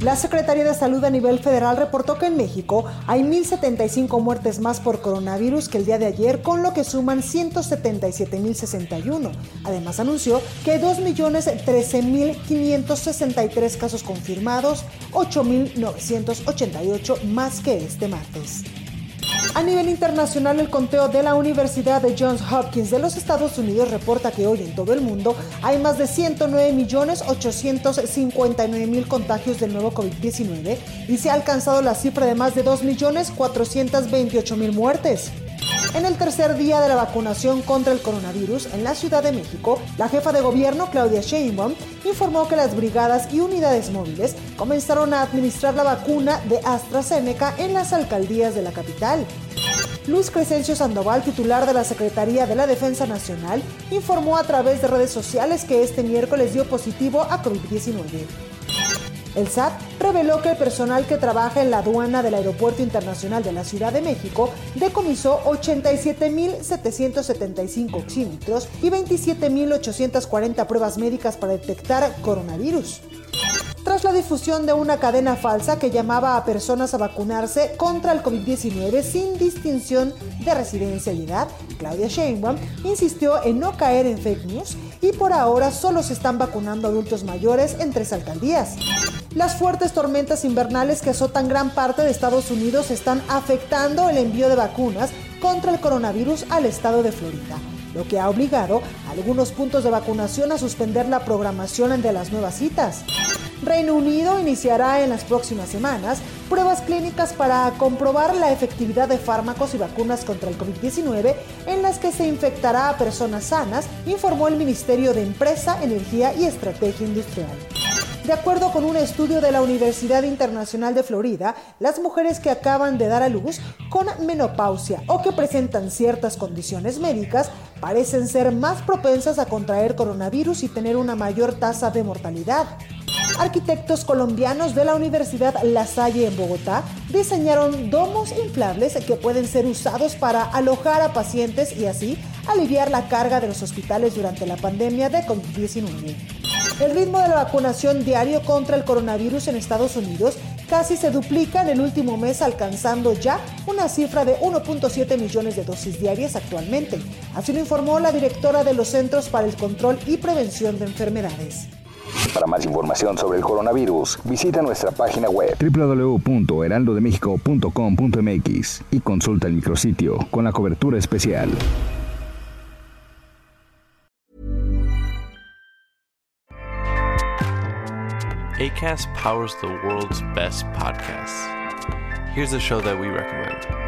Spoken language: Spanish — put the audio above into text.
La Secretaría de Salud a nivel federal reportó que en México hay 1.075 muertes más por coronavirus que el día de ayer, con lo que suman 177.061. Además anunció que 2.013.563 casos confirmados, 8.988 más que este martes. A nivel internacional, el conteo de la Universidad de Johns Hopkins de los Estados Unidos reporta que hoy en todo el mundo hay más de 109.859.000 contagios del nuevo COVID-19 y se ha alcanzado la cifra de más de 2.428.000 muertes. En el tercer día de la vacunación contra el coronavirus en la Ciudad de México, la jefa de gobierno, Claudia Sheinbaum, informó que las brigadas y unidades móviles comenzaron a administrar la vacuna de AstraZeneca en las alcaldías de la capital. Luis Crescencio Sandoval, titular de la Secretaría de la Defensa Nacional, informó a través de redes sociales que este miércoles dio positivo a COVID-19. El SAT reveló que el personal que trabaja en la aduana del Aeropuerto Internacional de la Ciudad de México decomisó 87.775 oxímetros y 27.840 pruebas médicas para detectar coronavirus tras la difusión de una cadena falsa que llamaba a personas a vacunarse contra el COVID-19 sin distinción de residencia y edad, Claudia Sheinbaum insistió en no caer en fake news y por ahora solo se están vacunando adultos mayores en tres alcaldías. Las fuertes tormentas invernales que azotan gran parte de Estados Unidos están afectando el envío de vacunas contra el coronavirus al estado de Florida lo que ha obligado a algunos puntos de vacunación a suspender la programación de las nuevas citas. Reino Unido iniciará en las próximas semanas pruebas clínicas para comprobar la efectividad de fármacos y vacunas contra el COVID-19 en las que se infectará a personas sanas, informó el Ministerio de Empresa, Energía y Estrategia Industrial. De acuerdo con un estudio de la Universidad Internacional de Florida, las mujeres que acaban de dar a luz con menopausia o que presentan ciertas condiciones médicas parecen ser más propensas a contraer coronavirus y tener una mayor tasa de mortalidad. Arquitectos colombianos de la Universidad La Salle en Bogotá diseñaron domos inflables que pueden ser usados para alojar a pacientes y así aliviar la carga de los hospitales durante la pandemia de COVID-19. El ritmo de la vacunación diario contra el coronavirus en Estados Unidos casi se duplica en el último mes alcanzando ya una cifra de 1.7 millones de dosis diarias actualmente. Así lo informó la directora de los Centros para el Control y Prevención de Enfermedades. Para más información sobre el coronavirus, visita nuestra página web www.heraldodemexico.com.mx y consulta el micrositio con la cobertura especial. ACAST powers the world's best podcasts. Here's a show that we recommend.